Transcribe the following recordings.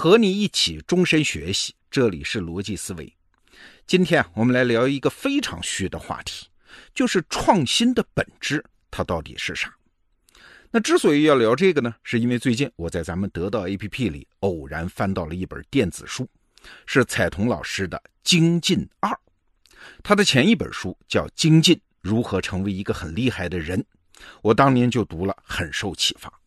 和你一起终身学习，这里是逻辑思维。今天啊，我们来聊一个非常虚的话题，就是创新的本质，它到底是啥？那之所以要聊这个呢，是因为最近我在咱们得到 APP 里偶然翻到了一本电子书，是彩童老师的《精进二》，他的前一本书叫《精进：如何成为一个很厉害的人》，我当年就读了，很受启发。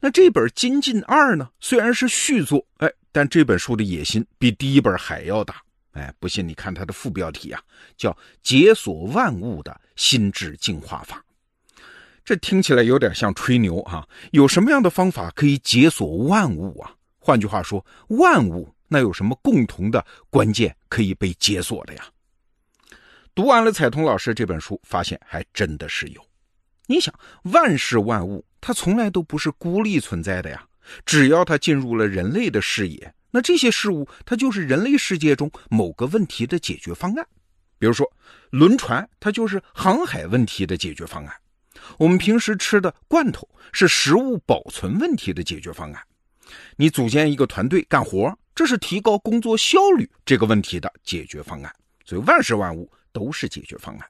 那这本《金进二》呢，虽然是续作，哎，但这本书的野心比第一本还要大。哎，不信你看它的副标题啊，叫“解锁万物的心智进化法”。这听起来有点像吹牛啊！有什么样的方法可以解锁万物啊？换句话说，万物那有什么共同的关键可以被解锁的呀？读完了彩童老师这本书，发现还真的是有。你想，万事万物。它从来都不是孤立存在的呀！只要它进入了人类的视野，那这些事物它就是人类世界中某个问题的解决方案。比如说，轮船它就是航海问题的解决方案；我们平时吃的罐头是食物保存问题的解决方案；你组建一个团队干活，这是提高工作效率这个问题的解决方案。所以，万事万物都是解决方案。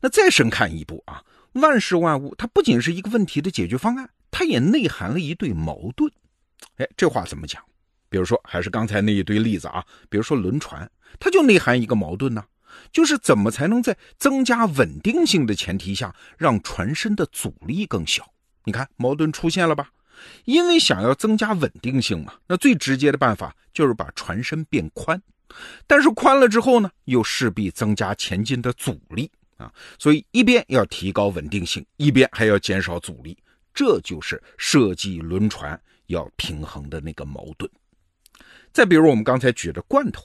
那再深看一步啊！万事万物，它不仅是一个问题的解决方案，它也内含了一对矛盾。哎，这话怎么讲？比如说，还是刚才那一堆例子啊，比如说轮船，它就内含一个矛盾呢，就是怎么才能在增加稳定性的前提下，让船身的阻力更小？你看，矛盾出现了吧？因为想要增加稳定性嘛，那最直接的办法就是把船身变宽，但是宽了之后呢，又势必增加前进的阻力。啊，所以一边要提高稳定性，一边还要减少阻力，这就是设计轮船要平衡的那个矛盾。再比如我们刚才举的罐头，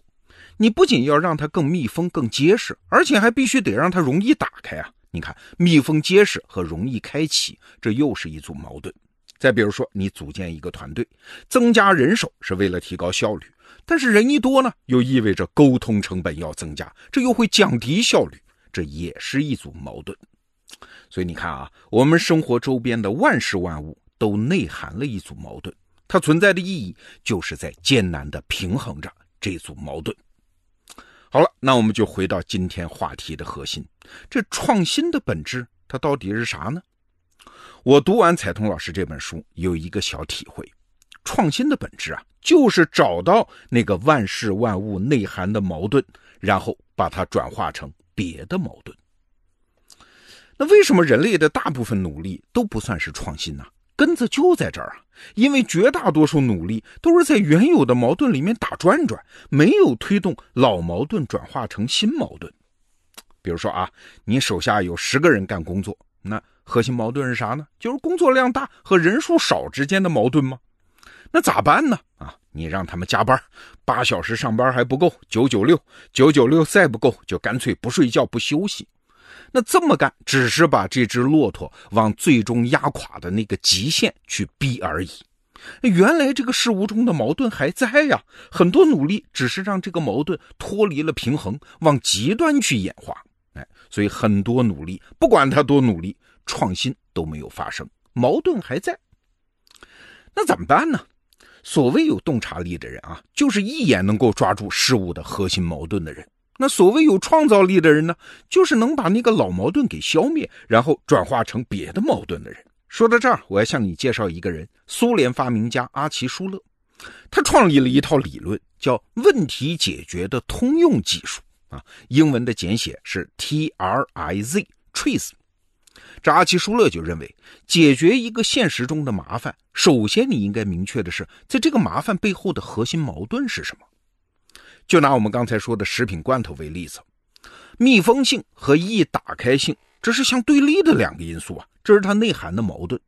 你不仅要让它更密封、更结实，而且还必须得让它容易打开啊！你看，密封结实和容易开启，这又是一组矛盾。再比如说，你组建一个团队，增加人手是为了提高效率，但是人一多呢，又意味着沟通成本要增加，这又会降低效率。这也是一组矛盾，所以你看啊，我们生活周边的万事万物都内含了一组矛盾，它存在的意义就是在艰难的平衡着这组矛盾。好了，那我们就回到今天话题的核心，这创新的本质它到底是啥呢？我读完彩童老师这本书，有一个小体会：创新的本质啊，就是找到那个万事万物内涵的矛盾，然后把它转化成。别的矛盾，那为什么人类的大部分努力都不算是创新呢？根子就在这儿啊！因为绝大多数努力都是在原有的矛盾里面打转转，没有推动老矛盾转化成新矛盾。比如说啊，你手下有十个人干工作，那核心矛盾是啥呢？就是工作量大和人数少之间的矛盾吗？那咋办呢？啊，你让他们加班，八小时上班还不够，九九六，九九六再不够，就干脆不睡觉不休息。那这么干，只是把这只骆驼往最终压垮的那个极限去逼而已。原来这个事物中的矛盾还在呀，很多努力只是让这个矛盾脱离了平衡，往极端去演化。哎，所以很多努力，不管他多努力，创新都没有发生，矛盾还在。那怎么办呢？所谓有洞察力的人啊，就是一眼能够抓住事物的核心矛盾的人。那所谓有创造力的人呢，就是能把那个老矛盾给消灭，然后转化成别的矛盾的人。说到这儿，我要向你介绍一个人——苏联发明家阿奇舒勒。他创立了一套理论，叫问题解决的通用技术啊，英文的简写是 T R I Z，Trace 这阿奇舒勒就认为，解决一个现实中的麻烦，首先你应该明确的是，在这个麻烦背后的核心矛盾是什么。就拿我们刚才说的食品罐头为例子，密封性和易打开性，这是相对立的两个因素啊，这是它内涵的矛盾。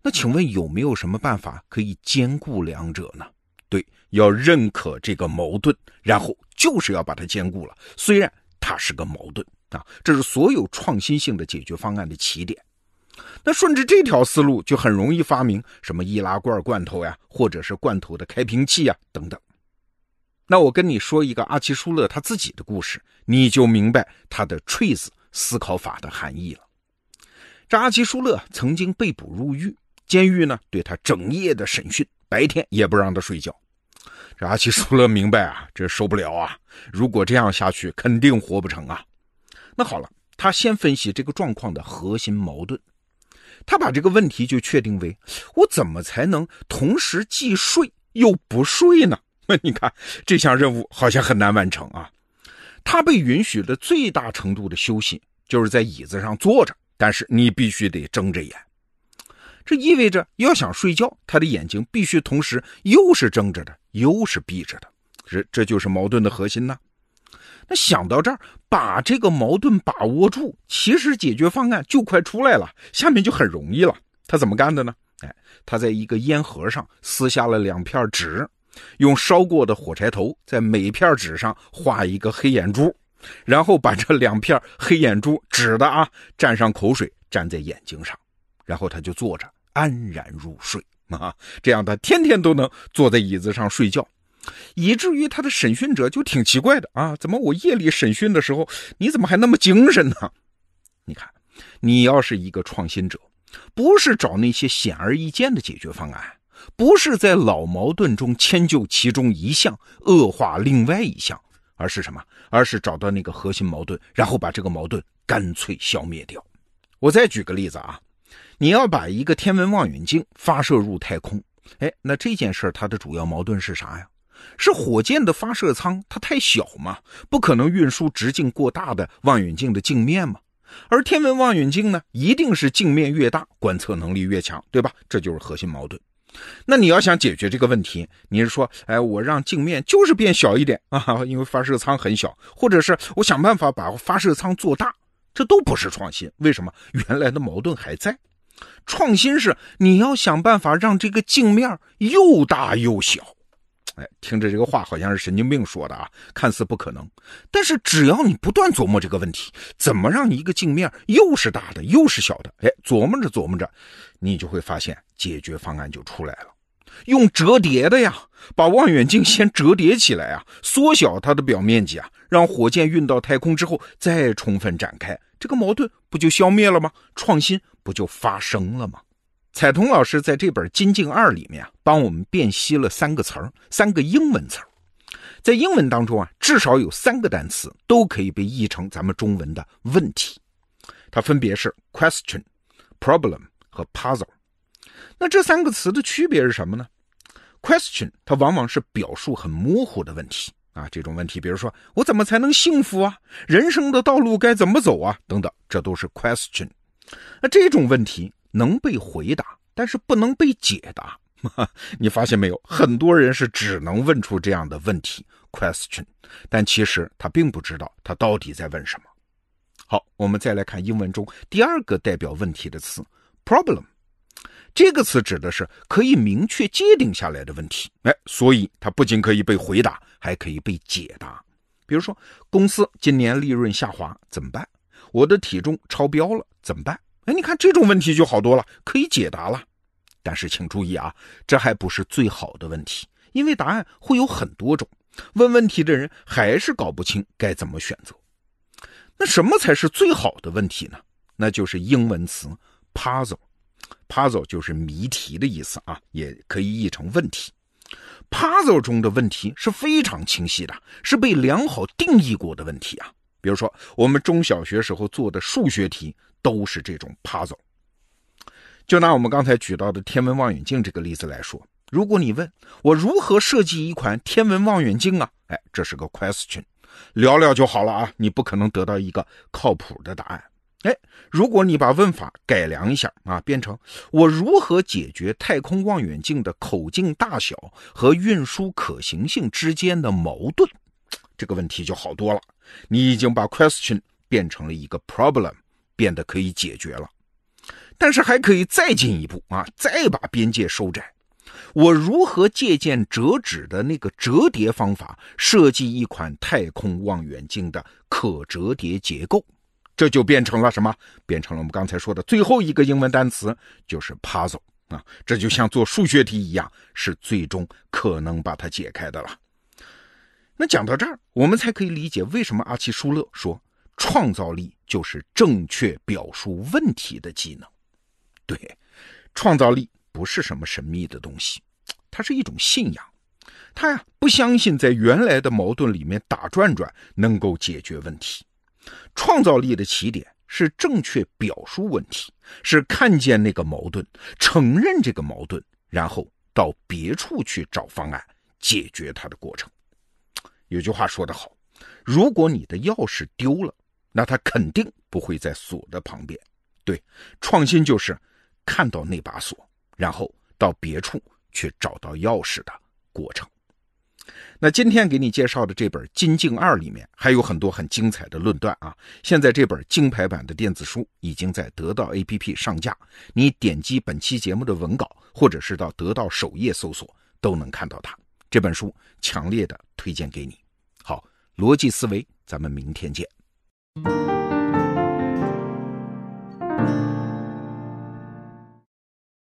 那请问有没有什么办法可以兼顾两者呢？对，要认可这个矛盾，然后就是要把它兼顾了，虽然它是个矛盾。啊，这是所有创新性的解决方案的起点。那顺着这条思路，就很容易发明什么易拉罐罐头呀，或者是罐头的开瓶器呀等等。那我跟你说一个阿奇舒勒他自己的故事，你就明白他的 “trace” 思考法的含义了。这阿奇舒勒曾经被捕入狱，监狱呢对他整夜的审讯，白天也不让他睡觉。这阿奇舒勒明白啊，这受不了啊！如果这样下去，肯定活不成啊。那好了，他先分析这个状况的核心矛盾，他把这个问题就确定为：我怎么才能同时既睡又不睡呢？你看这项任务好像很难完成啊。他被允许的最大程度的休息，就是在椅子上坐着，但是你必须得睁着眼。这意味着要想睡觉，他的眼睛必须同时又是睁着的，又是闭着的。这这就是矛盾的核心呢。那想到这儿，把这个矛盾把握住，其实解决方案就快出来了。下面就很容易了。他怎么干的呢？哎，他在一个烟盒上撕下了两片纸，用烧过的火柴头在每片纸上画一个黑眼珠，然后把这两片黑眼珠纸的啊蘸上口水粘在眼睛上。然后他就坐着安然入睡啊，这样他天天都能坐在椅子上睡觉，以至于他的审讯者就挺奇怪的啊，怎么我夜里审讯的时候，你怎么还那么精神呢？你看，你要是一个创新者，不是找那些显而易见的解决方案，不是在老矛盾中迁就其中一项，恶化另外一项，而是什么？而是找到那个核心矛盾，然后把这个矛盾干脆消灭掉。我再举个例子啊。你要把一个天文望远镜发射入太空，哎，那这件事它的主要矛盾是啥呀？是火箭的发射舱它太小嘛，不可能运输直径过大的望远镜的镜面嘛。而天文望远镜呢，一定是镜面越大，观测能力越强，对吧？这就是核心矛盾。那你要想解决这个问题，你是说，哎，我让镜面就是变小一点 啊，因为发射舱很小，或者是我想办法把发射舱做大，这都不是创新。为什么？原来的矛盾还在。创新是你要想办法让这个镜面又大又小，哎，听着这个话好像是神经病说的啊，看似不可能。但是只要你不断琢磨这个问题，怎么让一个镜面又是大的又是小的，哎，琢磨着琢磨着，你就会发现解决方案就出来了。用折叠的呀，把望远镜先折叠起来啊，缩小它的表面积啊，让火箭运到太空之后再充分展开，这个矛盾不就消灭了吗？创新。不就发生了吗？彩彤老师在这本《金镜二》里面啊，帮我们辨析了三个词儿，三个英文词儿。在英文当中啊，至少有三个单词都可以被译成咱们中文的问题，它分别是 question、problem 和 puzzle。那这三个词的区别是什么呢？question 它往往是表述很模糊的问题啊，这种问题，比如说我怎么才能幸福啊？人生的道路该怎么走啊？等等，这都是 question。那这种问题能被回答，但是不能被解答。你发现没有？很多人是只能问出这样的问题 （question），但其实他并不知道他到底在问什么。好，我们再来看英文中第二个代表问题的词 “problem”。这个词指的是可以明确界定下来的问题。哎，所以它不仅可以被回答，还可以被解答。比如说，公司今年利润下滑怎么办？我的体重超标了怎么办？哎，你看这种问题就好多了，可以解答了。但是请注意啊，这还不是最好的问题，因为答案会有很多种，问问题的人还是搞不清该怎么选择。那什么才是最好的问题呢？那就是英文词 puzzle，puzzle 就是谜题的意思啊，也可以译成问题。puzzle 中的问题是非常清晰的，是被良好定义过的问题啊。比如说，我们中小学时候做的数学题都是这种 puzzle。就拿我们刚才举到的天文望远镜这个例子来说，如果你问我如何设计一款天文望远镜啊，哎，这是个 question，聊聊就好了啊，你不可能得到一个靠谱的答案。哎，如果你把问法改良一下啊，变成我如何解决太空望远镜的口径大小和运输可行性之间的矛盾，这个问题就好多了。你已经把 question 变成了一个 problem，变得可以解决了，但是还可以再进一步啊，再把边界收窄。我如何借鉴折纸的那个折叠方法，设计一款太空望远镜的可折叠结构？这就变成了什么？变成了我们刚才说的最后一个英文单词，就是 puzzle 啊。这就像做数学题一样，是最终可能把它解开的了。那讲到这儿，我们才可以理解为什么阿奇舒勒说创造力就是正确表述问题的技能。对，创造力不是什么神秘的东西，它是一种信仰。他呀不相信在原来的矛盾里面打转转能够解决问题。创造力的起点是正确表述问题，是看见那个矛盾，承认这个矛盾，然后到别处去找方案解决它的过程。有句话说得好，如果你的钥匙丢了，那它肯定不会在锁的旁边。对，创新就是看到那把锁，然后到别处去找到钥匙的过程。那今天给你介绍的这本《金镜二》里面还有很多很精彩的论断啊！现在这本金牌版的电子书已经在得到 APP 上架，你点击本期节目的文稿，或者是到得到首页搜索，都能看到它。这本书强烈的推荐给你。逻辑思维，咱们明天见。